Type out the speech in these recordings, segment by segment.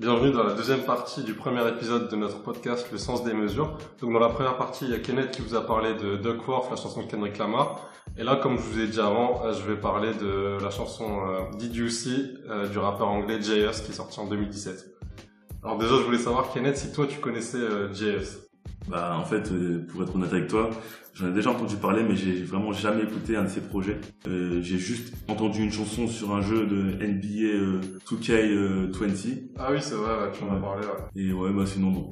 Bienvenue dans la deuxième partie du premier épisode de notre podcast Le sens des mesures. Donc dans la première partie, il y a Kenneth qui vous a parlé de Duckworth, la chanson de Kendrick Lamar. Et là, comme je vous ai dit avant, euh, je vais parler de la chanson euh, Did You See euh, du rappeur anglais J.S. qui est sorti en 2017. Alors déjà, je voulais savoir Kenneth si toi tu connaissais euh, J.S. Bah en fait, euh, pour être honnête avec toi, j'en ai déjà entendu parler, mais j'ai vraiment jamais écouté un de ses projets. Euh, j'ai juste entendu une chanson sur un jeu de NBA euh, 2K20 Ah oui, c'est vrai, ouais, tu en as Ouais. parlé. Ouais. et ouais, bah sinon non,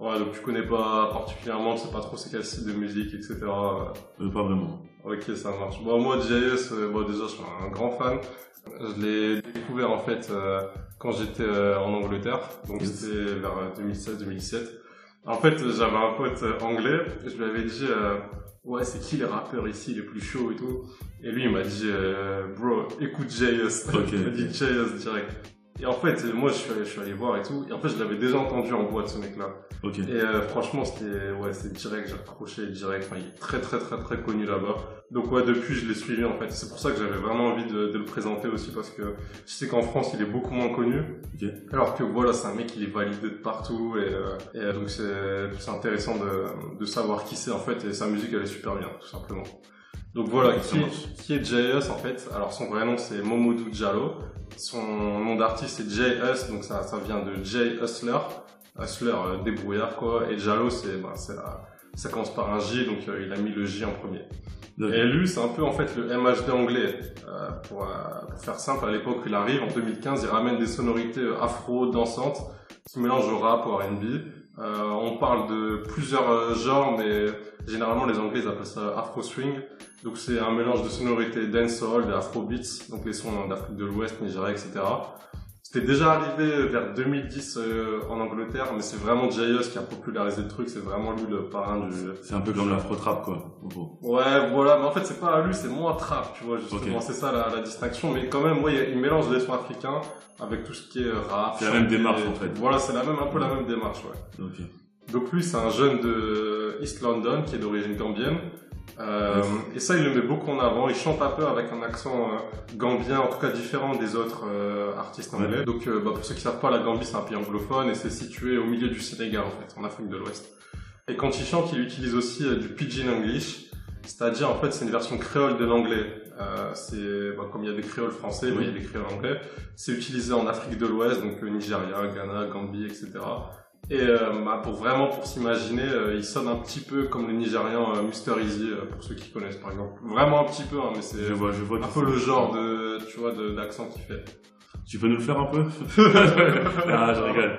ouais, donc tu connais pas particulièrement, tu sais pas trop c'est quel style de musique, etc. Euh, pas vraiment. Ok, ça marche. Bon, moi, JS, euh, bon, déjà, je suis un grand fan. Je l'ai découvert, en fait, euh, quand j'étais euh, en Angleterre. Donc, Yes. c'était vers 2016-2017. En fait, j'avais un pote euh, anglais. et Je lui avais dit, euh, ouais, c'est qui les rappeurs ici les plus chauds et tout? Et lui, il m'a dit, euh, bro, écoute JS. Ok, il m'a dit. JS direct. Et en fait, moi, je suis allé, je suis allé voir et tout. Et en fait, je l'avais déjà entendu en boîte, ce mec-là. Ok. Et euh, franchement, c'était ouais, c'est direct, j'ai accroché direct. Enfin, il est très très très très connu là-bas. Donc ouais, depuis, je l'ai suivi en fait. C'est pour ça que j'avais vraiment envie de, de le présenter aussi parce que je sais qu'en France, il est beaucoup moins connu. Ok. Alors que voilà, c'est un mec qui est validé de partout et, euh, et, euh, donc c'est c'est intéressant de, de savoir qui c'est en fait et sa musique elle est super bien, tout simplement. Donc voilà, Ouais, qui, est, qui est JS en fait Alors son vrai nom c'est Momodou Diallo. Son nom d'artiste c'est JS, donc ça, ça vient de J Hustler. Hustler, euh, débrouillard quoi. Et Diallo c'est, bah, c'est la- ça commence par un J, donc euh, il a mis le J en premier. Et lui, c'est un peu en fait le MHD anglais. Euh, pour, euh, pour faire simple, à l'époque où il arrive, en 2015, il ramène des sonorités euh, afro, dansantes, qui mélangent au rap, au R&B. Euh, on parle de plusieurs euh, genres, mais généralement les Anglais ils appellent ça afro swing. Donc c'est un mélange de sonorités dancehall, de afro beats, donc les sons d'Afrique de l'Ouest, Nigeria, etc. C'était déjà arrivé vers 2010 euh, en Angleterre, mais c'est vraiment J.S. qui a popularisé le truc. C'est vraiment lui le parrain du, C'est un peu comme l'afro-trap quoi. en gros. Ouais, voilà, mais en fait, c'est pas à lui, c'est moins trap, tu vois, justement, Ok. c'est ça la, la distinction, mais quand même, ouais, il mélange les sons africains avec tout ce qui est rap. C'est la même démarche, en fait. Voilà, c'est la même, un peu la même démarche, ouais. Donc lui, c'est un jeune de East London, qui est d'origine gambienne, euh, et ça, il le met beaucoup en avant, il chante un peu avec un accent euh, gambien, en tout cas différent des autres euh, artistes anglais. Donc, bah, pour ceux qui savent pas, la Gambie, c'est un pays anglophone, et c'est situé au milieu du Sénégal, en fait, en Afrique de l'Ouest. Et quand il chante, il utilise aussi du pidgin English, c'est-à-dire en fait c'est une version créole de l'anglais. Euh, c'est bah, comme il y a des créoles français, bah, il y a des créoles anglais. C'est utilisé en Afrique de l'Ouest, donc Nigeria, Ghana, Gambie, etc. Et euh, bah, pour vraiment pour s'imaginer, euh, il sonne un petit peu comme le Nigérian euh, Mr Easy pour ceux qui connaissent par exemple. Vraiment un petit peu, hein, mais c'est Je vois, je vois. un peu le genre de tu vois de- d'accent qu'il fait. Tu peux nous le faire un peu? Ah, je rigole.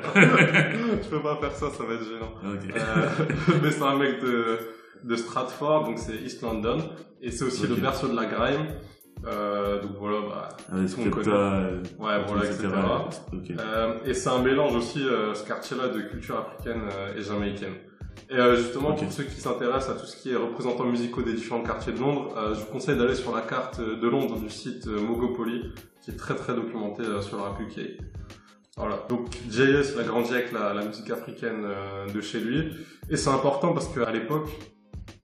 tu peux pas faire ça, ça va être gênant. Euh, mais c'est un mec de, de Stratford, donc c'est East London, et c'est aussi Ok. le berceau de la grime. Euh, donc voilà, bah, tout euh, ouais, voilà, etc. Euh, et c'est un mélange aussi, euh, ce quartier-là, de culture africaine et jamaïcaine. Et justement, pour ceux qui s'intéressent à tout ce qui est représentants musicaux des différents quartiers de Londres, je vous conseille d'aller sur la carte de Londres du site Mogopoly, qui est très très documenté sur le rap UK. Voilà. Donc JS, il a grandi avec la, la musique africaine de chez lui. Et c'est important parce qu'à l'époque,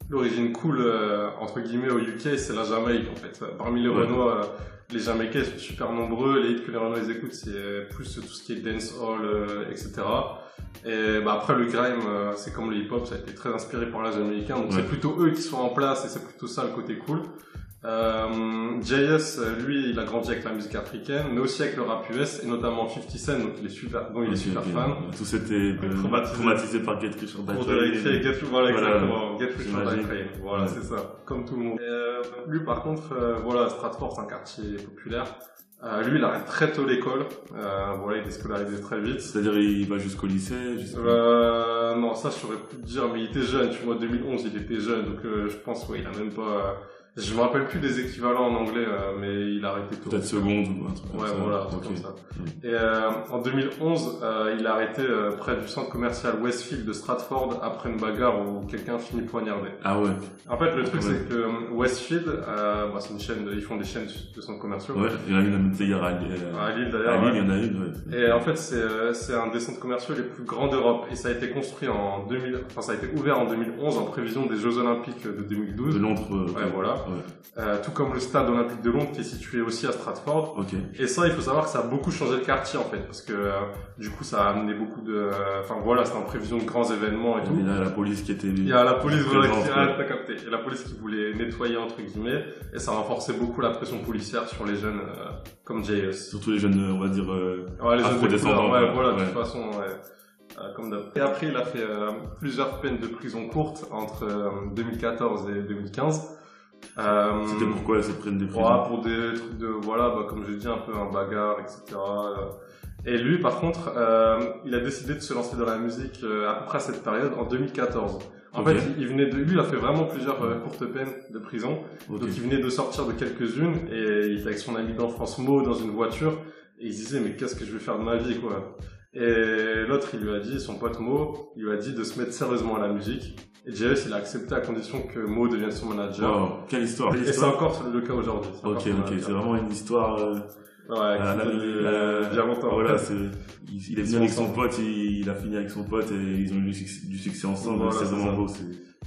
l'origine cool, euh, entre guillemets, au UK, c'est la Jamaïque, en fait. Parmi les Ouais. Renois, euh, les Jamaïcains sont super nombreux. Les hits que les Renois ils écoutent, c'est plus tout ce qui est dancehall, euh, etc. Et bah, après, le grime, euh, c'est comme le hip-hop, ça a été très inspiré par la Jamaïcain. Donc Ouais. c'est plutôt eux qui sont en place et c'est plutôt ça le côté cool. Euh, JS, lui, il a grandi avec la musique africaine, mais aussi avec le rap US, et notamment 50 Cent, donc il est super, dont il est super ok. fan. Tous étaient euh, Traumatisés. traumatisés par Get Rich or Die Pour de Trying. Get voilà, Voilà. exactement. Get Rich or Die. Trying. Voilà, Ouais. c'est ça. Comme tout le monde. Et, euh, lui, par contre, euh, voilà, Stratford, c'est un quartier populaire. Euh, lui, il arrête très tôt l'école. Euh, voilà, il est scolarisé très vite. C'est-à-dire, il va jusqu'au lycée, jusqu'au... Euh, non, ça, je saurais plus te dire, mais il était jeune, tu vois, 2011, il était jeune, donc euh, je pense, ouais, il a même pas... je me rappelle plus des équivalents en anglais, euh, mais il a arrêté tôt. Peut-être seconde ou un truc comme Ouais, ça. voilà, un truc Ok. comme ça. Mm. Et euh, en 2011, euh, il a arrêté euh, près du centre commercial Westfield de Stratford après une bagarre où quelqu'un finit poignardé. Ah ouais. En fait, le truc, Ouais. c'est que euh, Westfield, euh, bah, c'est une chaîne, de, ils font des chaînes de centres commerciaux. Ouais, il y en a une d'ailleurs à Lille. À Lille, À d'ailleurs. Lille, ouais. il y en a une, ouais. Et en fait, c'est euh, c'est un des centres commerciaux les plus grands d'Europe. Et ça a été construit en 2000, enfin, ça a été ouvert en 2011 en prévision des Jeux Olympiques de 2012. De Londres. Ouais, voilà. Euh, tout comme le stade olympique de Londres qui est situé aussi à Stratford. Ok. Et ça, il faut savoir que ça a beaucoup changé le quartier en fait, parce que euh, du coup, ça a amené beaucoup de, enfin voilà, c'était en prévision de grands événements et tout. Il y a la police qui était. Il y a la police voilà, qui, ah, capté. Il y a la police qui voulait nettoyer entre guillemets, et ça renforçait beaucoup la pression policière sur les jeunes euh, comme JS. Surtout les jeunes, on va dire. euh, Ouais, les jeunes de couleur, ouais, ouais. voilà, de toute façon, ouais. Euh, comme d'hab. Et après, il a fait euh, plusieurs peines de prison courtes entre euh, 2014 et 2015. Euh, C'était pourquoi cette prenne de prison pour des trucs de, voilà, bah, comme j'ai dit, un peu un bagarre, etc. euh. Et lui, par contre, euh, il a décidé de se lancer dans la musique euh, à peu près à cette période, en 2014. En fait, il venait de, lui, il a fait vraiment plusieurs euh, courtes peines de prison. Donc, il venait de sortir de quelques-unes et il était avec son ami d'enfance Mo dans une voiture et il se disait, mais qu'est-ce que je vais faire de ma vie, quoi. Et l'autre, il lui a dit, son pote Mo, il lui a dit de se mettre sérieusement à la musique. Et JS, il a accepté à condition que Mo devienne son manager. Wow, quelle histoire. Quelle Et c'est encore le cas aujourd'hui. Ok, ok, c'est vraiment une histoire. euh, Ouais, de- euh, bien longtemps. Voilà, il, il est venu avec son pote, il, il a fini avec son pote et ils ont eu du succès, du succès ensemble. Voilà, c'est vraiment beau.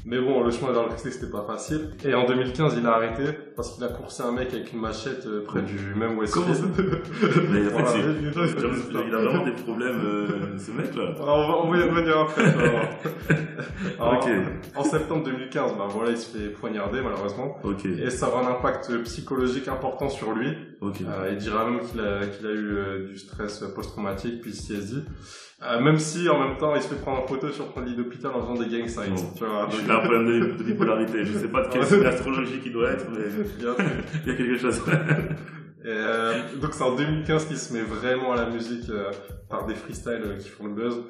Mais bon, le chemin vers le succès, c'était pas facile. Et en 2015, il a arrêté parce qu'il a coursé un mec avec une machette euh, près du même Westfield. Mais en fait, c'est, il- a vraiment des problèmes, euh, ce mec-là. Alors, on, va, on va y revenir après. voir. Alors, Ok. En septembre 2015, bah voilà, il se fait poignarder malheureusement. Ok, Et ça aura un impact psychologique important sur lui. Euh, il dira même qu'il a, qu'il a eu euh, du stress post-traumatique, puis CSD. Euh, même si en même temps il se fait prendre en photo sur son lit d'hôpital en faisant des gang signs. Bon. Tu vois, Il a un problème de, de bipolarité. Je sais pas de quel signe astrologique il doit être, mais Il y a quelque chose. Et, euh, donc c'est en 2015 qu'il se met vraiment à la musique euh, par des freestyles euh, qui font le buzz.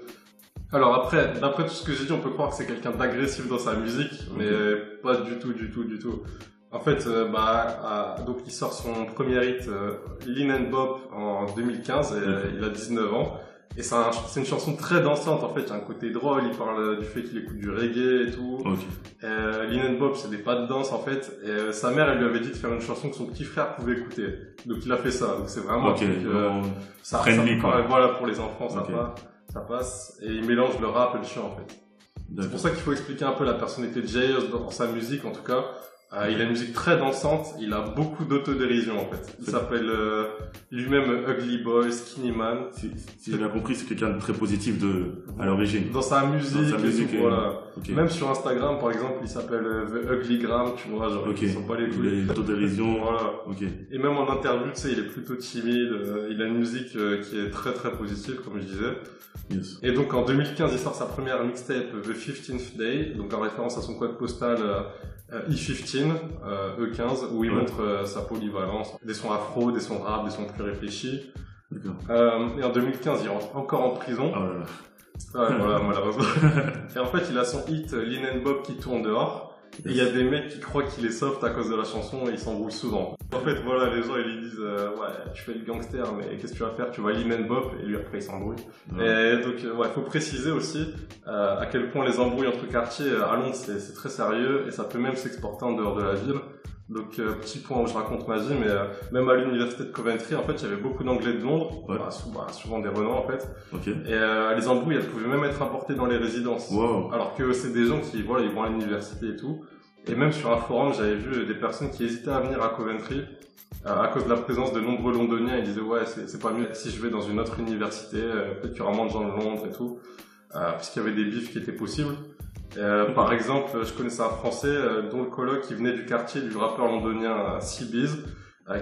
Alors après, d'après tout ce que j'ai dit, on peut croire que c'est quelqu'un d'agressif dans sa musique, mais pas du tout, du tout, du tout. En fait, euh, bah, euh, donc il sort son premier hit, euh, Lean and Bop, en 2015, et euh, il a 19 ans. Et c'est un- une chanson très dansante, en fait, il y a un côté drôle, il parle du fait qu'il écoute du reggae et tout. Ok. Euh, Lean and Bob, c'est des pas de danse en fait. Et sa mère, elle lui avait dit de faire une chanson que son petit frère pouvait écouter. Donc il a fait ça. Donc c'est vraiment un Ok. truc, euh, ça, ça- quoi. voilà pour les enfants, ça, passe, ça passe. Et il mélange le rap et le chant en fait. C'est pour ça qu'il faut expliquer un peu la personnalité de J.I.S. dans sa musique en tout cas. Euh, il a une musique très dansante, il a beaucoup d'autodérision en fait. Il s'appelle euh, lui-même Ugly Boy, Skinny Man. Si, si j'ai bien compris, c'est quelqu'un de très positif de, à l'origine. Dans sa musique, Dans sa et musique, tout, euh, voilà. Même sur Instagram par exemple, il s'appelle euh, The Ugly Gram, tu vois, genre ils sont pas les couilles. Il est autodérision. Voilà. Et même en interview, tu sais, il est plutôt timide. euh, il a une musique euh, qui est très très positive, comme je disais. Yes. Et donc en 2015, il sort sa première mixtape, The 15th Day, donc en référence à son code postal euh, euh, E15, euh, E15, où il montre euh, sa polyvalence. Des sons afro, des sons rap, des sons plus réfléchis. Euh, et en 2015, il rentre encore en prison. Oh là là. Ouais, voilà, malheureusement. et en fait, il a son hit euh, and Bob qui tourne dehors. Il y a des mecs qui croient qu'il est soft à cause de la chanson et ils s'embrouillent souvent. En fait, voilà, les gens ils lui disent euh, ouais, tu fais le gangster, mais qu'est-ce que tu vas faire? Tu vas and bop et lui après il s'embrouille. Ouais. Et donc euh, ouais, faut préciser aussi euh, à quel point les embrouilles entre quartiers euh, à Londres c'est très sérieux et ça peut même s'exporter en dehors de la ville. Donc euh, petit point où je raconte ma vie, mais euh, même à l'université de Coventry, en fait, il y avait beaucoup d'anglais de Londres, Ouais. bah, bah, souvent des Renault en fait. Ok. Et euh, les embrouilles, elles pouvaient même être importées dans les résidences. Wow. Alors que c'est des gens qui, voilà, ils vont à l'université et tout. Et même sur un forum, j'avais vu des personnes qui hésitaient à venir à Coventry euh, à cause de la présence de nombreux londoniens. Ils disaient, ouais, c'est c'est pas mieux si je vais dans une autre université, euh, peut-être qu'il y aura moins de gens de Londres et tout. Euh, puisqu'il y avait des bifs qui étaient possibles. Euh, par exemple, je connaissais un Français euh, dont le coloc qui venait du quartier du rappeur londonien euh, Seabees,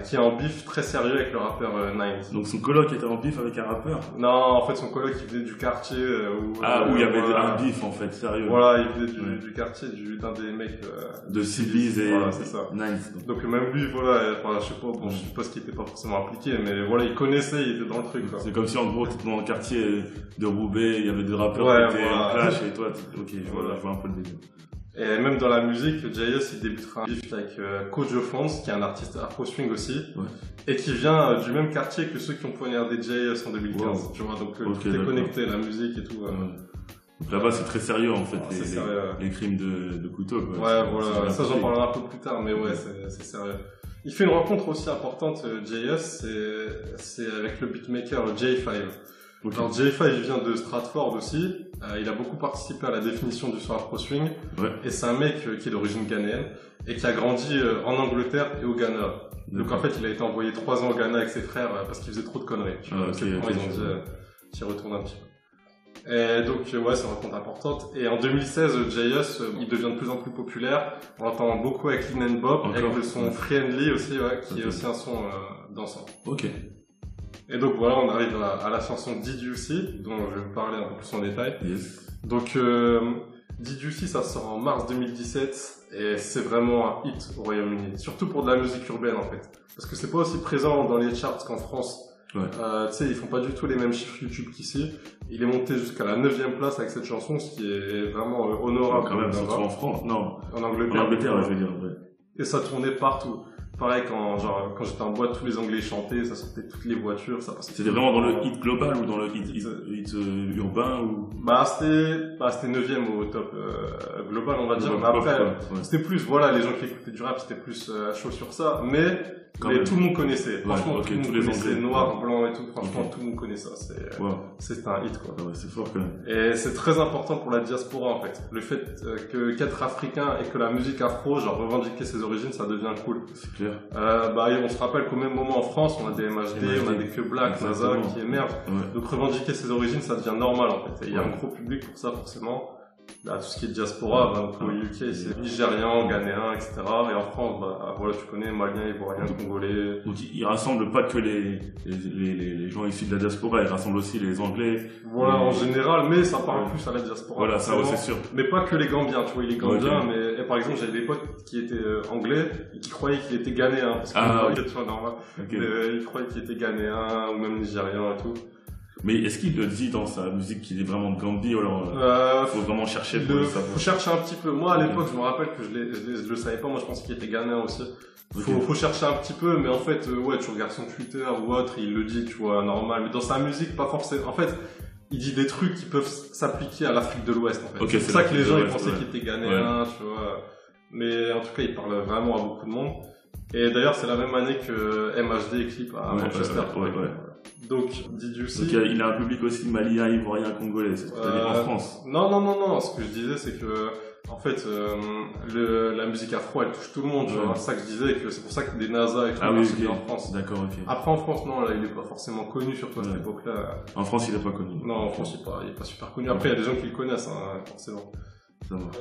qui est en bif très sérieux avec le rappeur euh, Nines. Donc son coloc était en bif avec un rappeur. Non, en fait, son coloc, il venait du quartier euh, où... Ah, euh, où il y avait voilà. un bif en fait, sérieux. Voilà, il venait du, Ouais. du quartier du- d'un des mecs euh, De Civis et Voilà, c'est ça. Nice. Donc même lui, voilà, euh, enfin, je sais pas, bon, je suppose qu'il était pas forcément impliqué, mais voilà, il connaissait, il était dans le truc, quoi. C'est comme si en gros t'étais dans le quartier de Roubaix, il y avait des rappeurs Ouais, qui étaient voilà. en clash et toi, ok, Voilà. je vois un peu le délire. Et même dans la musique, J.S. il débutera un bif avec euh, Kojo qui est un artiste afro-swing aussi, Ouais. et qui vient euh, du même quartier que ceux qui ont poignardé J.S. en 2015, Wow. tu vois, donc euh, Ok, tout est connecté, la musique et tout. euh. Ouais. Donc là-bas c'est très sérieux en fait, Ah, les, sérieux. les crimes de, de couteau. Quoi. Ouais, voilà, ça j'en parlerai un peu plus tard, mais ouais, c'est sérieux. Il fait une rencontre aussi importante, euh, JS, c'est c'est avec le beatmaker J5. Okay. Alors J5 il vient de Stratford aussi, euh, il a beaucoup participé à la définition du son afro swing, Ouais. et c'est un mec euh, qui est d'origine ghanéenne et qui a grandi euh, en Angleterre et au Ghana. Donc en fait il a été envoyé trois ans au Ghana avec ses frères parce qu'il faisait trop de conneries. Tu Ah, vois, ok, ses parents ok, ils ont dit qu'il retourne un petit peu. Et donc ouais c'est une rencontre importante. Et en 2016 J.S. il devient de plus en plus populaire. On l'entend beaucoup avec Lean and Bob, Encore avec le son. Friendly aussi, ouais, qui est aussi un son dansant. Ok. Et donc voilà, on arrive à, à la chanson Did You See, dont je vais vous parler un peu plus en détail. Yes. Donc euh, Did You See, ça sort en mars 2017 et c'est vraiment un hit au Royaume-Uni, surtout pour de la musique urbaine en fait. Parce que c'est pas aussi présent dans les charts qu'en France. Ouais. Euh, tu sais, ils font pas du tout les mêmes chiffres YouTube qu'ici. Il est monté jusqu'à la 9 place avec cette chanson, ce qui est vraiment euh, honorable. Quand même, surtout en France. Non. en En Angleterre. Angleterre, je veux dire. ouais. Et ça tournait partout. Pareil quand genre quand j'étais en boîte, tous les Anglais chantaient, ça sortait toutes les voitures, ça passait. C'était vraiment dans le hit global ou dans le hit, hit, hit, euh, urbain ou? Bah c'était bah c'était 9 au top euh, global on va dire. Mais après. Ouais. c'était plus voilà les gens qui écoutaient du rap c'était plus euh, chaud sur ça, mais Quand mais même. tout le monde connaissait. Franchement tout le monde tous connaissait noir, blanc et tout. Franchement tout le monde connaît ça. C'est Ouais. c'est un hit quoi. Ah ouais, c'est fort quand même. Et c'est très important pour la diaspora en fait. Le fait euh, que qu'être africain et que la musique afro, genre revendiquer ses origines, ça devient cool. C'est Euh, bah, on se rappelle qu'au même moment en France, on a des MHD, on a des Que Black, NASA Exactement. qui émergent. Ouais. Donc revendiquer ses origines, ça devient normal en fait. Et il y a un gros public pour ça forcément. Bah, tout ce qui est diaspora, bah, donc, au Ouais. UK, c'est Nigérian, Ghanéen, etc. Et en France, bah, voilà, tu connais Malien, Ivoirien, Congolais. Donc il rassemble pas que les, les, les, les gens issus de la diaspora, il rassemble aussi les Anglais. Voilà, Ouais. en général, mais ça parle Ouais. plus à la diaspora. Voilà, ça ouais, c'est sûr. Mais pas que les Gambiens, tu vois, il est Gambien, Ok. mais et par exemple, j'avais des potes qui étaient euh, anglais et qui croyaient qu'il était ghanéen, parce que Ah, tu vois, normal. Ok. Mais, euh, ils croyaient qu'il était ghanéen ou même nigérian et tout. Mais est-ce qu'il le dit dans sa musique qu'il est vraiment de Gambie ou alors euh, Euh, faut vraiment chercher pour le, le faut savoir chercher un petit peu. Moi, à l'époque, je me rappelle que je, je, le savais pas. Moi, je pensais qu'il était ghanéen aussi. Faut, faut chercher un petit peu, mais en fait, euh, ouais, tu regardes son Twitter ou autre, il le dit, tu vois, normal. Mais dans sa musique, pas forcément. En fait, il dit des trucs qui peuvent s'appliquer à l'Afrique de l'Ouest, en fait. C'est ça que les gens, ils pensaient ouais. qu'il était ghanéen, tu vois. Mais en tout cas, il parle vraiment à beaucoup de monde. Et d'ailleurs, c'est la même année que MHD Clip à Ouais, Manchester. ouais, ouais, ouais. Donc, Donc il a- un public aussi malien, ivoirien, congolais, c'est ce que dit en Euh, France. Non, non, non, non. Ce que je disais, c'est que, en fait, euh, le, la musique afro, elle touche tout le monde. Ouais. C'est ça que je disais, que c'est pour ça que des NASA et tout Ah oui, marchent ok. bien en France. D'accord, ok. Après, en France, non, là, il est pas forcément connu, surtout à cette époque-là. En France, il est pas connu. Non, en France, il est pas, il est pas super connu. Après, il y a des gens qui le connaissent, hein, forcément.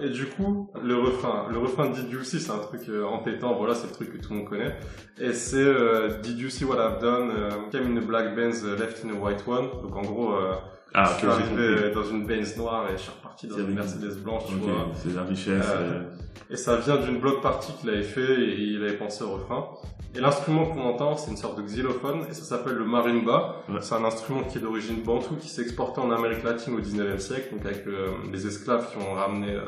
Et du coup, le refrain, le refrain de Did You See, c'est un truc euh, entêtant, voilà, c'est le truc que tout le monde connaît. Et c'est euh, Did You See What I've Done, euh, Came in a black Benz, uh, left in a white one. Donc en gros, euh, Ah, je suis arrivé euh, dans une Benz noire et je suis reparti dans une Mercedes blanche, tu vois. c'est la richesse. Euh, euh, Et ça vient d'une block party qu'il avait fait et il avait pensé au refrain. Et l'instrument qu'on entend, c'est une sorte de xylophone et ça s'appelle le marimba. Ouais. C'est un instrument qui est d'origine bantou qui s'est exporté en Amérique latine au 19e siècle, donc avec euh, les esclaves qui ont ramené, euh,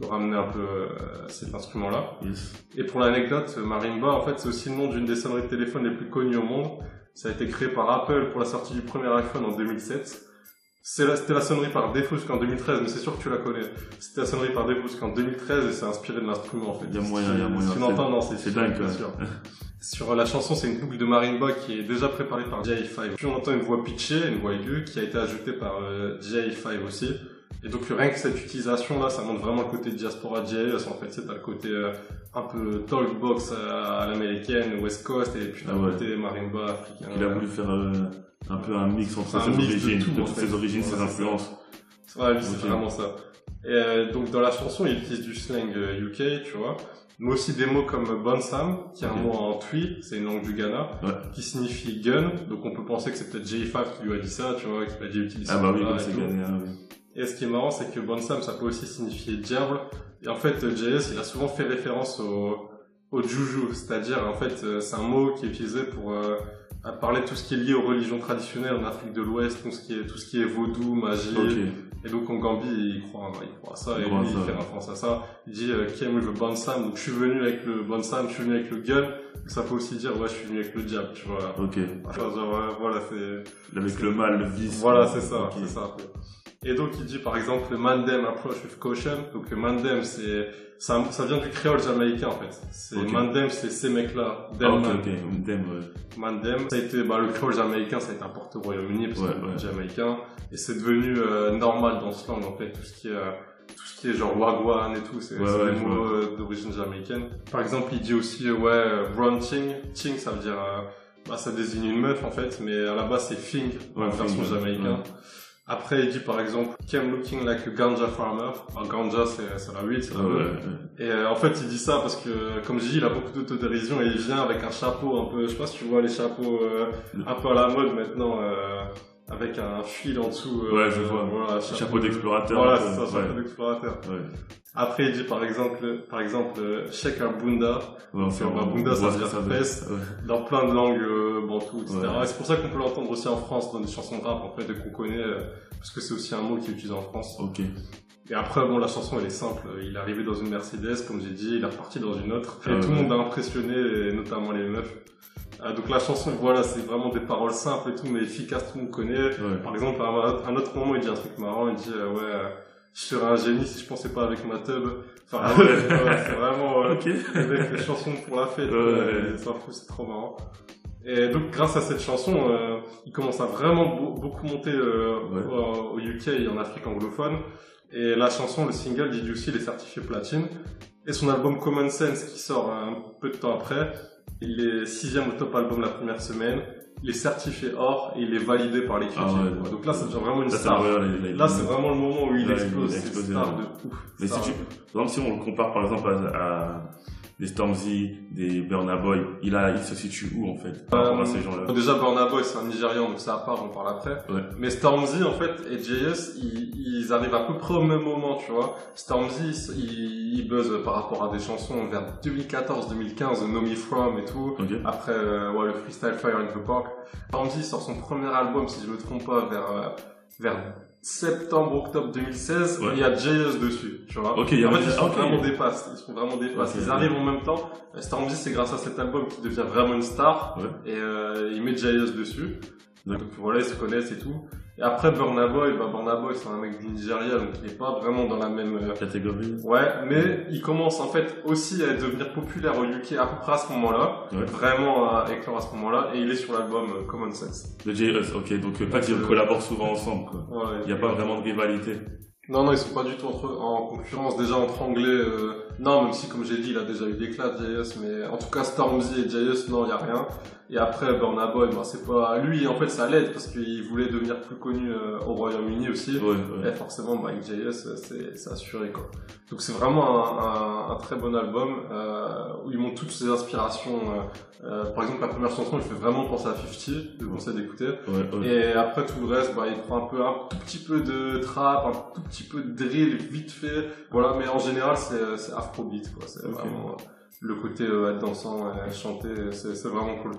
qui ont ramené un peu euh, cet instrument-là. yes. Et pour l'anecdote, marimba, en fait, c'est aussi le nom d'une des sonneries de téléphone les plus connues au monde. Ça a été créé par Apple pour la sortie du premier iPhone en 2007. C'est la- C'était la sonnerie par défaut jusqu'en 2013, mais c'est sûr que tu la connais. C'était la sonnerie par défaut jusqu'en 2013 et c'est inspiré de l'instrument en fait. Il y a moyen, il y a moyen. Si tu l'entends, non, c'est dingue, bien sûr. Sur la chanson, c'est une boucle de marimba qui est déjà préparée par J5. Puis on entend une voix pitchée, une voix aiguë, qui a été ajoutée par euh, J5 aussi. Et donc rien que cette utilisation là, ça montre vraiment le côté diaspora JS. En fait, c'est le côté euh, un peu talkbox à, à l'américaine, West Coast, et puis t'as Ah le côté marimba africain. Il a voulu faire euh, un peu un mix entre ses mix de origines, tout, de en fait. ses origines, ses influences. Ouais, lui, c'est vraiment ça. Et euh, donc dans la chanson, il utilise du slang UK, tu vois, mais aussi des mots comme bonsam, qui est un mot en twi, c'est une langue du Ghana, Ouais. qui signifie gun. Donc on peut penser que c'est peut-être J5 qui lui a dit ça, tu vois, qui l'a dit utiliser Ah bah oui, ça comme et c'est oui. Et ce qui est marrant, c'est que bonsam, ça peut aussi signifier diable. Et en fait, JS, il a souvent fait référence au, au juju, c'est-à-dire en fait, euh, c'est un mot qui est utilisé pour euh, parler de tout ce qui est lié aux religions traditionnelles en Afrique de l'Ouest, tout ce qui est tout ce qui est vaudou, magie. Ok. Et donc en Gambie, il croit, il croit à ça, Il et lui, il fait référence à ça. Il dit euh, with a bonsam, donc je suis venu avec le bonsam, je suis venu avec le gun. Ça peut aussi dire ouais, je suis venu avec le diable, tu vois. Ok. Enfin, genre, ouais, voilà, c'est Avec le mal, le vice. voilà, c'est ça, c'est ça. Et donc il dit par exemple Mandem approach with caution. Donc Mandem c'est ça, ça vient du créole jamaïcain en fait. C'est. Mandem c'est ces mecs-là. Ah, Dem ok, Man. ok. Dem, ouais. Mandem, ça a été bah, le créole jamaïcain, ça a été importé au Royaume-Uni parce Ouais, que ouais. jamaïcain et c'est devenu euh, normal dans ce langue en fait tout ce qui est euh, tout ce qui est genre wagwan et tout, c'est Ouais, c'est ouais, des mots euh, d'origine jamaïcaine. Par exemple, il dit aussi euh, ouais brown ting, ting ça veut dire euh, bah, ça désigne une meuf en fait, mais à la base c'est fing Ouais, en version fing, ouais. jamaïcain. Ouais. Après, il dit par exemple, came looking like a ganja farmer. Alors, ganja, c'est la weed, c'est la meuf. ouais, ouais. Et euh, en fait, il dit ça parce que, comme je dis, il a beaucoup d'autodérision et il vient avec un chapeau un peu, je sais pas si tu vois les chapeaux euh, un peu à la mode maintenant, euh, avec un fil en dessous. euh, Ouais, je vois. Voilà, Chapeau d'explorateur. Voilà, un peu. c'est ça, chapeau Ouais. d'explorateur. Ouais. Après, il dit par exemple, par exemple, euh, shake our bunda Ouais, enfin, Bunda, ça veut dire fesse. Dans plein de langues euh, bantoues, etc. Et c'est pour ça qu'on peut l'entendre aussi en France dans des chansons de rap en fait et qu'on connaît euh, parce que c'est aussi un mot qui est utilisé en France. Ok. Et après, bon, la chanson, elle est simple. Il est arrivé dans une Mercedes, comme j'ai dit, il est reparti dans une autre. Et Ah tout le ouais. monde a impressionné, et notamment les meufs. Euh, donc la chanson, voilà, c'est vraiment des paroles simples et tout, mais efficaces, tout le monde connaît. Ouais. Par exemple, à un, un autre moment, il dit un truc marrant, il dit, euh, ouais, euh, je serais un génie si je pensais pas avec ma tub. Enfin, Ah ouais, ouais. ouais, c'est vraiment, euh, avec les chansons pour la fête. C'est trop marrant. Et donc, grâce à cette chanson, euh, il commence à vraiment beau- beaucoup monter euh, Ouais. au, au UK et en Afrique anglophone. Et la chanson, le single, Did You See, il est certifié platine. Et son album Common Sense, qui sort un peu de temps après, il est sixième au top album la première semaine. Il est certifié or et il est validé par les critiques. Ah ouais. Donc là, ça devient vraiment une Là, star. les- les- Là, c'est vraiment le moment où il Là, il explose. explosé, star de ouf. Mais si tu, par exemple, si on le compare par exemple à, à des Stormzy, des Burna Boy, il a, il se situe où en fait? Par rapport à ces gens-là Bon, déjà, Burna Boy, c'est un Nigérian, donc ça à part, on parle après. Ouais. Mais Stormzy, en fait, et JS, ils, ils arrivent à peu près au même moment, tu vois. Stormzy, il, il buzz par rapport à des chansons vers 2014-2015, Know Me From et tout. Après, euh, ouais, le Freestyle Fire in the Park. Stormzy sort son premier album, si je me trompe pas, vers, euh, vers septembre, octobre 2016. Ouais. Il y a JS dessus, tu vois. Ok, il y a en fait, un- ils sont ok. vraiment des passes. Ils sont vraiment des passes. Ok, ils ouais. arrivent en même temps. Stormzy, c'est grâce à cet album qu'il devient vraiment une star. Ouais. Et euh, il met JS dessus. Donc voilà, ils se connaissent et tout. Et après, Burna Boy, bah, Burna Boy, c'est un mec du Nigeria, donc il est pas vraiment dans la même... euh, Catégorie. Ouais, mais il commence en fait aussi à devenir populaire au UK à peu près à ce moment-là. Ouais. Vraiment à éclore à ce moment-là. Et il est sur l'album euh, Common Sense. Le JS, ok, donc euh, pas qu'ils Euh, collaborent souvent ensemble, quoi. Ouais, Il n'y a pas vraiment de rivalité. Non, non, ils sont pas du tout entre, en concurrence déjà entre anglais. Non, même si, comme j'ai dit, il a déjà eu clashs, JS, mais en tout cas, Stormzy et JS, non, il y a rien. Et après, Burna Boy, bah, c'est pas lui, en fait, ça l'aide parce qu'il voulait devenir plus connu euh, au Royaume-Uni aussi. Ouais, ouais. Et forcément, bah, avec JS, c'est assuré, quoi. Donc c'est vraiment un, un, un très bon album euh, où il montre toutes ses inspirations. euh, par exemple, la première chanson, il fait vraiment penser à 50, je vous conseille d'écouter. Ouais. Et après tout le reste, bah, il prend un peu, un tout petit peu de trap, un tout petit peu de drill, vite fait. Voilà, mais en général, c'est, c'est afrobeat, quoi. C'est vraiment euh, le côté euh, être dansant, euh, chanter, c'est, c'est vraiment cool.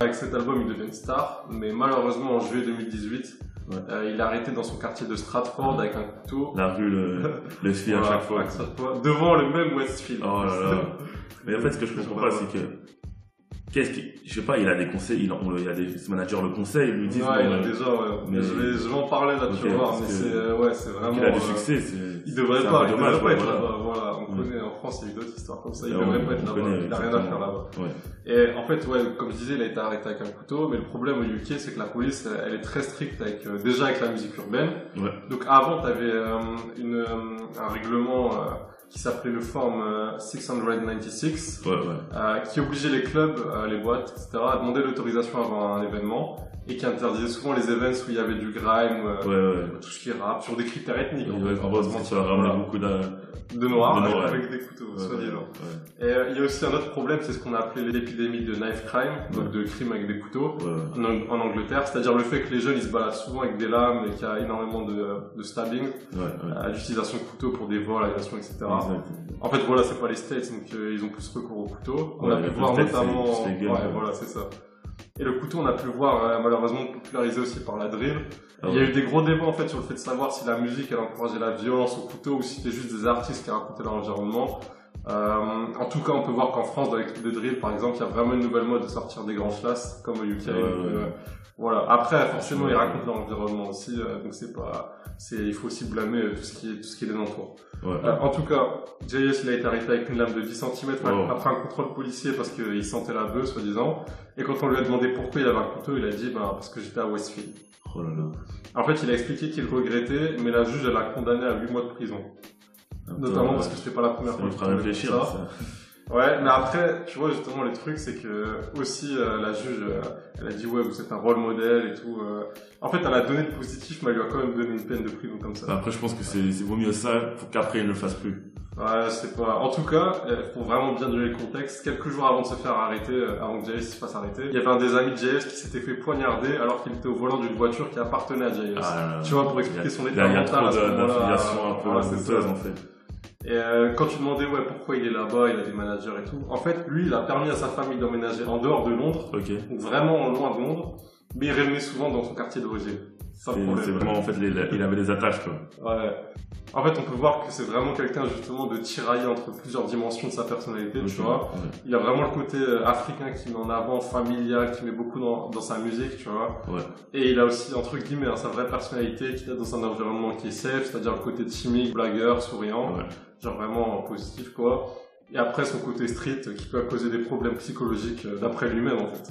Avec cet album, il devient une star, mais malheureusement, en juillet 2018, Ouais. euh, il est arrêté dans son quartier de Stratford avec un couteau. La rue le, le suit à Voilà, chaque fois. à chaque fois, devant le même Westfield. Oh là là. Mais en fait, ce que je comprends pas, c'est que, qu'est-ce qui, je sais pas, il a des conseils, il, on, il a des managers le conseil, ils lui disent, Ouais, il a euh, déjà, ouais. mais- je, vais, je vais en parler là, tu parce mais c'est, euh, ouais, c'est vraiment. qu'il a du euh, succès, c'est, Il devrait pas, il devrait pas être là-bas, voilà. On Ouais. connaît, en France, il y a eu d'autres histoires comme ça. Il devrait pas être là-bas. Il a rien à faire là-bas. Ouais. Et en fait, ouais, comme je disais, il a été arrêté avec un couteau, mais le problème au UK, c'est que la police, elle est très stricte avec, déjà avec la musique urbaine. Ouais. Donc avant, t'avais une, un règlement euh, qui s'appelait le Form euh, 696, Ouais, ouais. euh, qui obligeait les clubs, euh, les boîtes, etc., à demander l'autorisation avant un événement, et qui interdisait souvent les events où il y avait du grime, euh, Ouais, tout ce qui est rap, sur des critères ethniques. en fait, on va se a beaucoup De noirs, avec, ouais. des couteaux, ouais, ouais. Et euh, il y a aussi un autre problème, c'est ce qu'on a appelé l'épidémie de knife crime, donc de crime avec des couteaux, en, Ang- en Angleterre, c'est-à-dire le fait que les jeunes ils se baladent souvent avec des lames et qu'il y a énormément de, de stabbing, à l'utilisation de couteaux pour des vols, agressions, etc. En fait, voilà, c'est pas les States, donc euh, ils ont plus recours au couteau. On a pu voir notamment. c'est- c'est les guns, ouais, ouais. voilà, c'est ça. Et le couteau, on a pu le voir euh, malheureusement popularisé aussi par la drill. Ah Il y a eu des gros débats en fait sur le fait de savoir si la musique elle encourageait la violence au couteau ou si c'était juste des artistes qui racontaient leur environnement. Euh, en tout cas, on peut voir qu'en France, dans l'équipe de drill, par exemple, il y a vraiment une nouvelle mode de sortir des grands classes, comme au UK. Euh, voilà. Après, forcément, ils racontent l'environnement aussi, euh, donc c'est pas, c'est, il faut aussi blâmer euh, tout ce qui est, tout ce qui est des entours. Ouais. Euh, en tout cas, JS, il a été arrêté avec une lame de 10 cm après un contrôle policier parce qu'il sentait la bœuf, soi-disant. Et quand on lui a demandé pourquoi il avait un couteau, il a dit, ben, parce que j'étais à Westfield. Oh là là. En fait, il a expliqué qu'il regrettait, mais la juge, elle l'a condamné à 8 mois de prison. Notamment parce que c'était pas la première ça fois me qu'il fera réfléchir. pour ça. ça. Ouais, mais après, tu vois, justement, le truc, c'est que aussi, euh, la juge, euh, elle a dit, ouais, vous êtes un rôle modèle et tout. euh. En fait, elle a donné le positif, mais elle lui a quand même donné une peine de prison comme ça. Après, je pense que c'est c'est vaut mieux ça pour qu'après il ne le fasse plus. Ouais, c'est pas. En tout cas, euh, faut vraiment bien donner le contexte. Quelques jours avant de se faire arrêter, euh, avant que JS se fasse arrêter, il y avait un des amis de JS qui s'était fait poignarder alors qu'il était au volant d'une voiture qui appartenait à JS. Ah. Tu vois, pour expliquer a- son état a, il y a mental trop à ce de- moment-là. un peu Voilà, ça. en fait. Et euh, quand tu demandais ouais pourquoi il est là-bas, il a des managers et tout. En fait, lui, il a permis à sa famille d'emménager en dehors de Londres, Ok. donc vraiment loin de Londres, mais il revenait souvent dans son quartier d'origine. C'est vraiment en fait, il avait des attaches quoi. Ouais. En fait, on peut voir que c'est vraiment quelqu'un justement de tiraillé entre plusieurs dimensions de sa personnalité, tu vois. Ouais. Il a vraiment le côté euh, africain qui met en avant, familial, qui met beaucoup dans, dans sa musique, tu vois. Ouais. Et il a aussi, entre guillemets, hein, sa vraie personnalité qu'il a dans un environnement qui est safe, c'est-à-dire le côté timide, blagueur, souriant, Ouais. Genre vraiment positif, quoi. Et après, son côté street qui peut causer des problèmes psychologiques euh, d'après lui-même, en fait.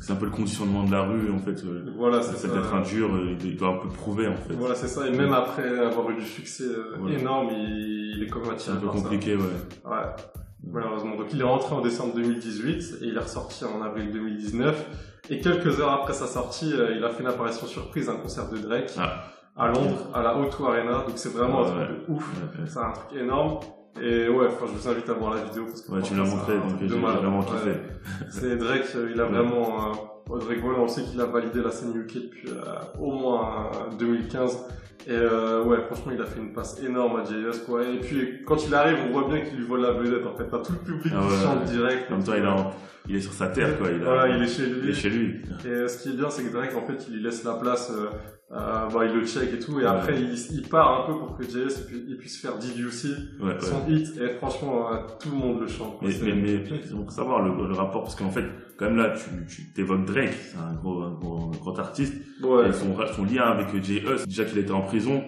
C'est un peu le conditionnement de la rue en fait. euh, Voilà, c'est ça. d'être un dur, euh, il doit un peu prouver en fait. Voilà, c'est ça. Et même après avoir eu du succès Voilà. énorme, il, il est quand même C'est attiré un peu ça. compliqué, ouais. Ouais, malheureusement. Donc il est rentré en décembre 2018 et il est ressorti en avril 2019. Et quelques heures après sa sortie, il a fait une apparition surprise à un concert de Drake Ah. À Londres, à la O2 Arena. Donc c'est vraiment un truc de ouf. C'est un truc énorme. Et ouais, enfin, je vous invite à voir la vidéo parce que Ouais, tu me l'as montré, donc j'ai vraiment Ouais. kiffé. C'est Drake, euh, il a Ouais. vraiment. Euh, Drake, voilà, on sait qu'il a validé la scène UK depuis euh, au moins euh, 2015. Et euh, ouais, franchement, il a fait une passe énorme à JS, quoi. Et puis, quand il arrive, on voit bien qu'il lui vole la vedette, en fait. T'as tout le public Ah qui chante direct. Même temps, il, est en- il est sur sa terre, quoi. Il, a- Voilà, il est chez lui. il est chez lui. Et euh, ce qui est bien, c'est que Drake, en fait, il lui laisse la place, euh, euh, bah, il le check et tout, et Ouais. après, il, il part un peu pour que JS il puisse faire See, Ouais, son hit, et franchement, euh, tout le monde le chante. quoi. Mais, mais, mais faut savoir le, le rapport, parce qu'en fait, quand même là, tu, tu t'évoques Drake, c'est un gros, un gros, un grand artiste, et son, son lien avec J. Us, déjà qu'il était en prison,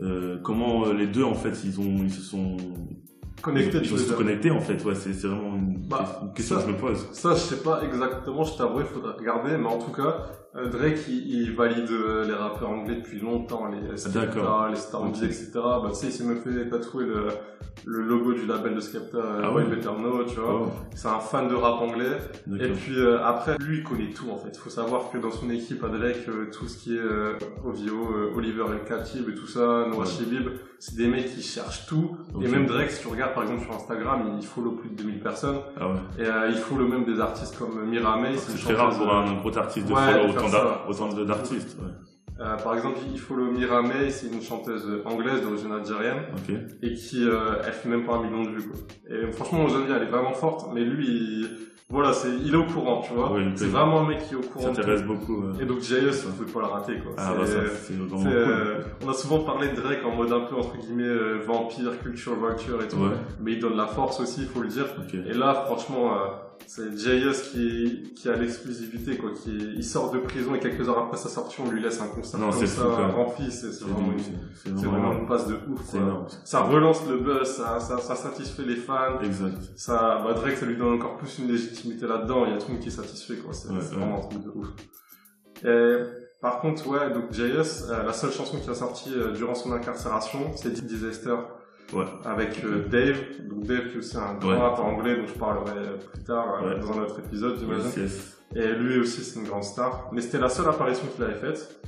euh, comment euh, les deux, en fait, ils ont, ils se sont, Connecté, ils tu se sont connectés, en fait, ouais, c'est, vraiment une, Bah, une question ça- que je me pose. Ça, je sais pas exactement, je t'avoue, il faudrait regarder, mais en tout cas, Drake, il, il valide euh, les rappeurs anglais depuis longtemps, les Skepta, les Stormzy, etc. Bah, tu sais, il s'est même fait tatouer le, le logo du label de Skepta, euh, Ah ouais. Way Better Know, tu vois. Oh, C'est un fan de rap anglais. Et puis euh, après, lui, il connaît tout en fait. Il faut savoir que dans son équipe, à Drake, euh, tout ce qui est euh, OVO, euh, Oliver El Khatib et tout ça, Noah Ouais. Shibib, c'est des mecs qui cherchent tout. Et même Drake, si tu regardes par exemple sur Instagram, il follow plus de 2000 personnes. Ah ouais. Et euh, il follow même des artistes comme Mira May, c'est très rare pour un gros artiste de Ouais, follow autant, d'artistes. Ouais. Euh, par exemple, il follow Mira May, c'est une chanteuse anglaise d'origine algérienne Ok. et qui euh, elle fait même pas un million de vues quoi. Et franchement, j'aime bien, elle est vraiment forte, mais lui, il, voilà, c'est, il est au courant, tu vois. Il c'est vraiment un mec qui est au Ça courant. de t'intéresse beaucoup. ouais. Et donc JS, on peut pas la rater quoi. Ah C'est- bah ça, c'est vraiment cool. euh, on a souvent parlé de Drake en mode un peu entre guillemets euh, vampire, culture vulture et tout, Ouais. mais il donne la force aussi, il faut le dire. Ok. Et là, franchement, euh, c'est JS qui, qui a l'exclusivité, quoi. Qui il sort de prison et quelques heures après sa sortie, on lui laisse un concert Non, comme c'est ça rempli. C'est vraiment, une- vraiment une passe de ouf. C'est quoi. énorme. Ça relance le buzz, ça, ça, ça satisfait les fans. Exact. Ça, bah, Drake, ça lui donne encore plus une légitimité là-dedans. Il y a tout le monde qui est satisfait, quoi. C'est Ouais, c'est ouais. vraiment un truc de ouf. Et, par contre, ouais, donc JS, euh, la seule chanson qu'il a sortie euh, durant son incarcération, c'est Deep Disaster Ouais. avec euh, Dave. Donc Dave qui est aussi un grand Ouais. anglais dont je parlerai plus tard euh, Ouais. dans un autre épisode, j'imagine. Yes, yes. Et lui aussi, c'est une grande star. Mais c'était la seule apparition qu'il avait faite.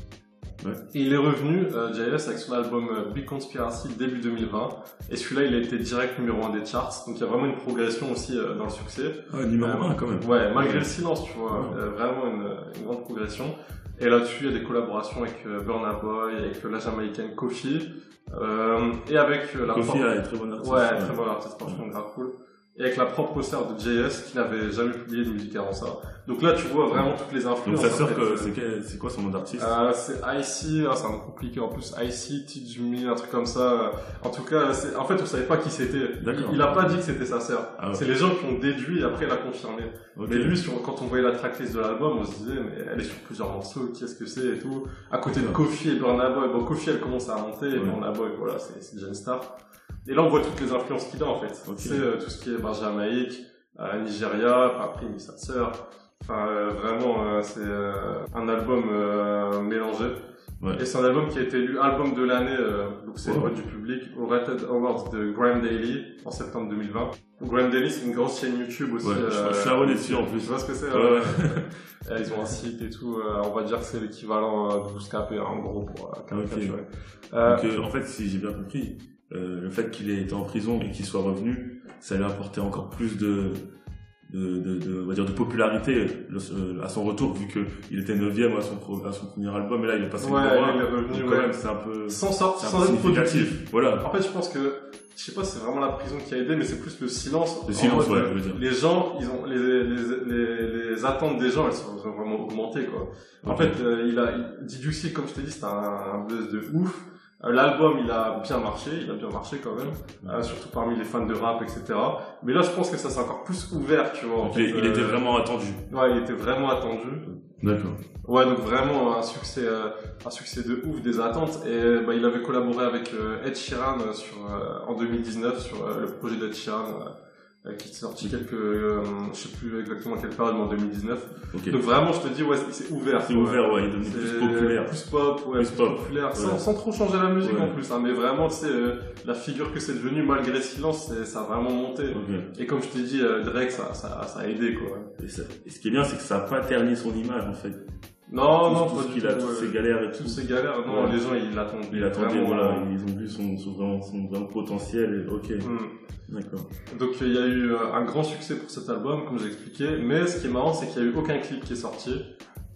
Ouais. Et il est revenu, euh, JS, avec son album euh, Big Conspiracy début 2020. Et celui-là, il a été direct numéro 1 des charts. Donc il y a vraiment une progression aussi euh, dans le succès. Ah, numéro Euh, 1 quand même. Ouais, malgré le silence, tu vois. Ouais. euh, vraiment une, une grande progression. Et là-dessus, il y a des collaborations avec euh, Burna Boy, avec euh, la Jamaïcaine Kofi. Euh, et avec euh, la Kofi pop- est très bon artiste. Ouais, très bon artiste, franchement, grave cool. et avec la propre sœur de JS qui n'avait jamais publié de musique avant ça. Donc là, tu vois vraiment toutes les Donc influences. sa en sœur, fait. que- c'est quoi son nom d'artiste? Euh, c'est IC, ah, c'est un nom compliqué en plus. IC, Teach Me, un truc comme ça. En tout cas, en fait, on savait pas qui c'était. Il, il a pas dit que c'était sa sœur. Ah. C'est les gens qui ont déduit et après il a confirmé. Mais lui, sur- quand on voyait la tracklist de l'album, on se disait, mais elle est sur plusieurs morceaux, qu'est-ce que c'est et tout. À côté de. Kofi et Burna Boy, bon, Kofi elle commence à monter et Ouais. Burna Boy, voilà, c'est déjà une star. Et là, on voit toutes les influences qu'il a en fait. C'est euh, tout ce qui est ben, Jamaïque, euh, Nigeria, après sa sœur. Enfin, euh, vraiment, euh, c'est euh, un album mélangé. Ouais. Et c'est un album qui a été élu album de l'année, donc c'est le vote du public, au Rated Awards de Graham Daily en septembre 2020. Graham Daily, c'est une grosse chaîne YouTube aussi. Ouais, je- suis abonné dessus, en plus. Tu vois ce que c'est Ouais, ouais. euh, Ils ont un site et tout, on va dire que c'est l'équivalent de Bootstrap, en gros, pour caricaturer. Euh, Donc, euh, en fait, si j'ai bien compris, le fait qu'il ait été en prison et qu'il soit revenu, ça lui a apporté encore plus de, de, de, de- on va dire de popularité le- euh, à son retour, vu que il était neuvième à son, à son premier album, et là il est passé Ouais, revenu, ouais. même, c'est un peu, sans sortir, sans être productif. Voilà. En fait, je pense que, je sais pas si c'est vraiment la prison qui a aidé, mais c'est plus le silence. Le En silence, mode, ouais, je veux dire. Les gens, ils ont, les, les, les, les attentes des gens, elles sont vraiment augmenté, quoi. En Ok. fait, euh, il a, il, comme je t'ai dit, c'est un, un buzz de ouf. Euh, L'album, il a bien marché, il a bien marché quand même, euh, surtout parmi les fans de rap, etc. Mais là, je pense que ça s'est encore plus ouvert, tu vois. en Donc, fait, il, il euh, était vraiment attendu. Ouais, il était vraiment attendu. D'accord. Ouais, donc vraiment un succès, euh, un succès de ouf des attentes. Et bah, il avait collaboré avec euh, Ed Sheeran sur, euh, en 2019 sur le projet d'Ed Sheeran qui est sorti quelques, euh, je sais plus exactement quelle période, mais en 2019. Ok. Donc vraiment, je te dis, ouais, c'est ouvert. C'est ouvert, ouais, il est devenu plus populaire. Plus pop, ouais, Plus plus, pop. populaire, sans, Ouais. sans trop changer la musique Ouais. en plus. Hein, mais vraiment, c'est euh, la figure que c'est devenu malgré le silence, ça a vraiment monté. Et comme je t'ai dit, euh, Drake, ça, ça, ça a aidé quoi. Et, ça- et ce qui est bien, c'est que ça a pas terni son image, en fait. Non, non, du qu'il a, toutes ouais. ces galères et tout. Toutes ces galères, non, Ouais. les gens ils l'attendent. Il attendait, vraiment, voilà, euh, ils ont vu son, son, vraiment, son vraiment potentiel et ok, hmm. d'accord. Donc il y a eu euh, un grand succès pour cet album, comme j'ai expliqué, mais ce qui est marrant, c'est qu'il n'y a eu aucun clip qui est sorti.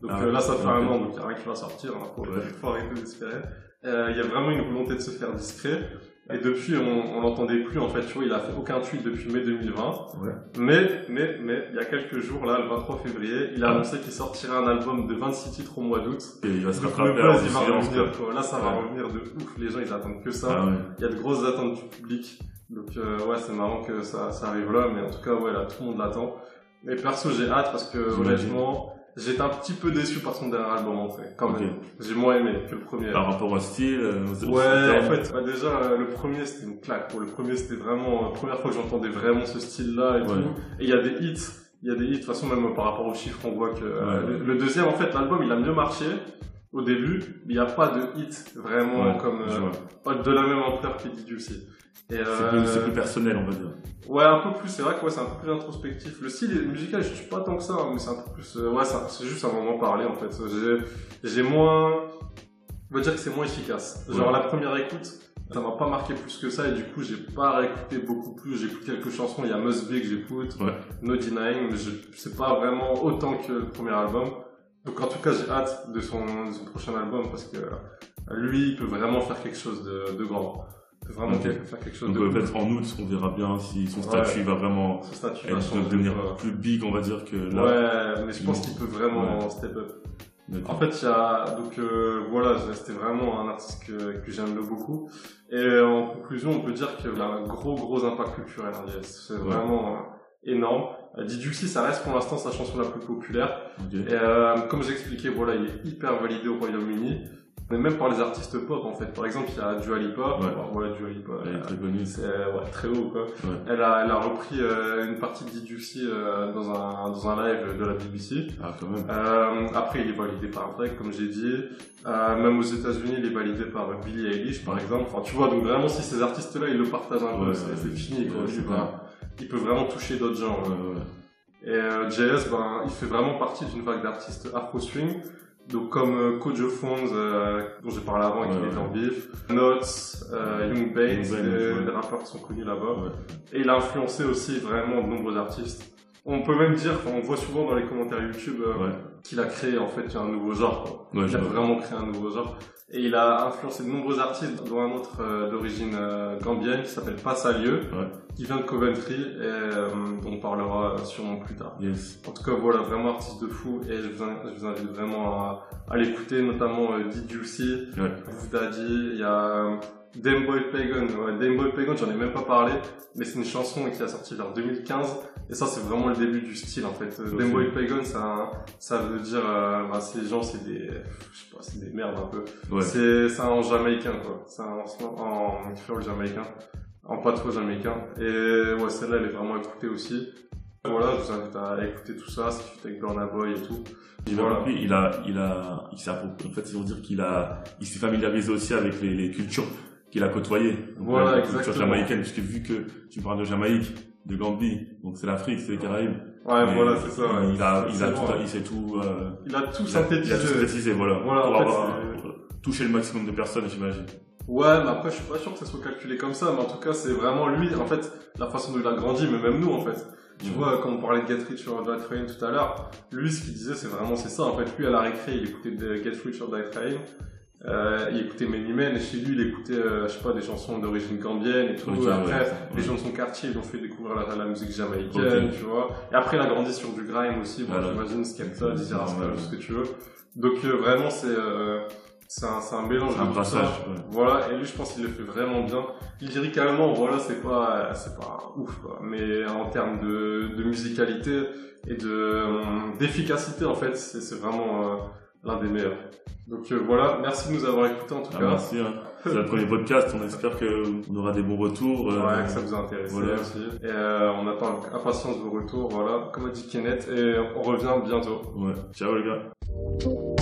Donc Ah, euh, là, ça fait un an, donc il n'y a rien qui va sortir, hein, faut, Ouais. faut arrêter d'espérer. Euh, Il y a vraiment une volonté de se faire discret. Et depuis, on, on l'entendait plus, en fait, tu vois, il a fait aucun tweet depuis mai 2020. Ouais. Mais, mais, mais, il y a quelques jours, là, le 23 février, il a Ah. annoncé qu'il sortirait un album de 26 titres au mois d'août. Et il va se rattraper il va revenir, quoi. Là, ça va revenir de ouf. Les gens, ils attendent que ça. Ah ouais. Il y a de grosses attentes du public. Donc euh, ouais, c'est marrant que ça, ça arrive là, mais en tout cas, ouais, là, tout le monde l'attend. Mais perso, j'ai hâte parce que honnêtement, j'étais un petit peu déçu par son dernier album en fait, quand même. J'ai moins aimé que le premier. Par rapport au style, euh, Ouais, en fait, ouais, déjà, euh, le premier c'était une claque. Pour le premier, c'était vraiment la première fois que j'entendais vraiment ce style-là et Ouais. tout. Et il y a des hits. Il y a des hits. De toute façon, même euh, par rapport aux chiffres, on voit que euh, Ouais. le, le deuxième, en fait, l'album, il a mieux marché au début, mais il n'y a pas de hit vraiment Ouais, comme euh, pas de la même ampleur qu'Eddie aussi. C'est euh, plus, plus personnel, on va dire. Ouais, un peu plus, c'est vrai que ouais, c'est un peu plus introspectif. Le style musical, je suis pas tant que ça, hein, mais c'est un peu plus. euh, ouais, c'est juste un moment parler en fait. J'ai, moins. On va dire que c'est moins efficace. Genre Ouais. la première écoute, ça m'a pas marqué plus que ça et du coup, j'ai pas réécouté beaucoup plus. J'écoute quelques chansons, il y a Must Be que j'écoute, Ouais. No Denying, mais c'est pas vraiment autant que le premier album. Donc en tout cas, j'ai hâte de son, de son prochain album parce que euh, lui, il peut vraiment faire quelque chose de, de grand. Peut vraiment Ok. faire quelque chose Donc de en août, on verra bien si son statut va vraiment statut être, devenir plus big, on va dire, que là. Ouais, mais je pense il- qu'il peut vraiment step up. En fait, il y a donc euh, voilà, c'était vraiment un artiste que, que j'aime beaucoup. Et en conclusion, on peut dire qu'il a un gros gros impact culturel. Hein. C'est vraiment euh, énorme. Euh, Diduxi, ça reste pour l'instant sa chanson la plus populaire. Et euh, comme j'expliquais, voilà, il est hyper validé au Royaume-Uni. Mais même par les artistes pop, en fait. Par exemple, il y a Dua Lipa. Ouais. Alors, voilà, Dua Lipa. Elle est euh, très connue. c'est ouais, très haut quoi. Ouais. Elle a elle a repris euh, une partie de Diduxi euh, dans un dans un live de la BBC. Ah, quand même. Euh, après, il est validé par Drake, comme j'ai dit. Euh, même aux États-Unis, il est validé par Billie Eilish, par exemple. Enfin, tu vois, donc vraiment, si ces artistes-là, ils le partagent un peu, Ouais, c'est ouais. fini. Quoi. Ouais, ben, clair. il peut vraiment toucher d'autres gens. Ouais, ouais. ouais. Et euh, JS, ben, il fait vraiment partie d'une vague d'artistes afro-swing. Donc comme euh, Kojo Fonz, euh, dont j'ai parlé avant et qui ouais. en bif, Notes, euh, Young ouais. des rappeurs qui sont connus là-bas. Et il a influencé aussi vraiment de nombreux artistes. On peut même dire, on voit souvent dans les commentaires YouTube euh, qu'il a créé en fait un nouveau genre. il a vraiment créé un nouveau genre. Et il a influencé de nombreux artistes, dont un autre euh, d'origine euh, gambienne qui s'appelle Passalieu, Ouais. qui vient de Coventry et euh, dont on parlera sûrement plus tard. Yes. En tout cas, voilà, vraiment artiste de fou et je vous, je vous invite vraiment à, à l'écouter, notamment euh, Did You See, Ouais. Daddy, il y a euh, Dame Boy Pagan. Ouais, Dame Boy Pagan, j'en ai même pas parlé, mais c'est une chanson qui a sorti vers 2015 et ça, c'est vraiment le début du style en fait. Euh. Dame Boy Pagan, ça, ça veut dire, euh, bah, ces gens, c'est des, je sais pas, c'est des merdes un peu. Ouais. C'est c'est un jamaïcain quoi, c'est un en, en flow jamaïcain, en patois jamaïcain. Et ouais, celle-là elle est vraiment écoutée aussi. Voilà, je vous invite à écouter tout ça, c'est fait avec Burna Boy et tout. J'ai Voilà. compris, il a, il a, il s'est en fait, ils vont dire qu'il a, il s'est familiarisé aussi avec les, les cultures qu'il a côtoyées. Donc, Voilà, la culture jamaïcaine, puisque vu que tu parles de Jamaïque, de Gambie, donc c'est l'Afrique, c'est les Caraïbes. Ouais, Mais voilà, c'est ça. Il a, il a tout, il sait tout, euh, Il a tout il a, il a tout synthétisé. synthétisé, voilà. Voilà, pour en fait, avoir c'est- euh, touché le maximum de personnes, j'imagine. Ouais, mais après, je suis pas sûr que ça soit calculé comme ça, mais en tout cas, c'est vraiment lui, en fait, la façon dont il a grandi, mais même nous, en fait. Tu vois, comme on parlait de Get Rich or Die Trying tout à l'heure, lui, ce qu'il disait, c'est vraiment, c'est ça. En fait, lui, à la récré, il écoutait de Get Rich or Die Trying. Euh, il écoutait Many Men, et chez lui, il écoutait, euh, je sais pas, des chansons d'origine gambienne et tout. Ok, Et après, ouais, les gens de son quartier, ils l'ont fait découvrir la, la musique jamaïcaine, tu vois. Et après, il a grandi sur du grime aussi, bon, Voilà. j'imagine, Skepta, Dizzy Rascal, tout ce que tu veux. Donc, euh, vraiment, c'est, euh, c'est un, c'est un mélange C'est un de tout ça. brassage, ouais. Voilà, et lui, je pense qu'il le fait vraiment bien. Lyricalement, voilà, c'est pas, c'est pas ouf, quoi. Mais en termes de, de musicalité et de, euh, d'efficacité, en fait, c'est, c'est vraiment euh, l'un des meilleurs. Donc euh, voilà, merci de nous avoir écoutés en tout Ah, cas. merci, hein. C'est le premier podcast, on espère qu'on aura des bons retours. euh, Ouais, que ça vous a intéressé voilà. aussi. Et euh, on attend avec impatience vos retours, voilà, comme a dit Kenneth, et on revient bientôt. ouais. Ciao les gars.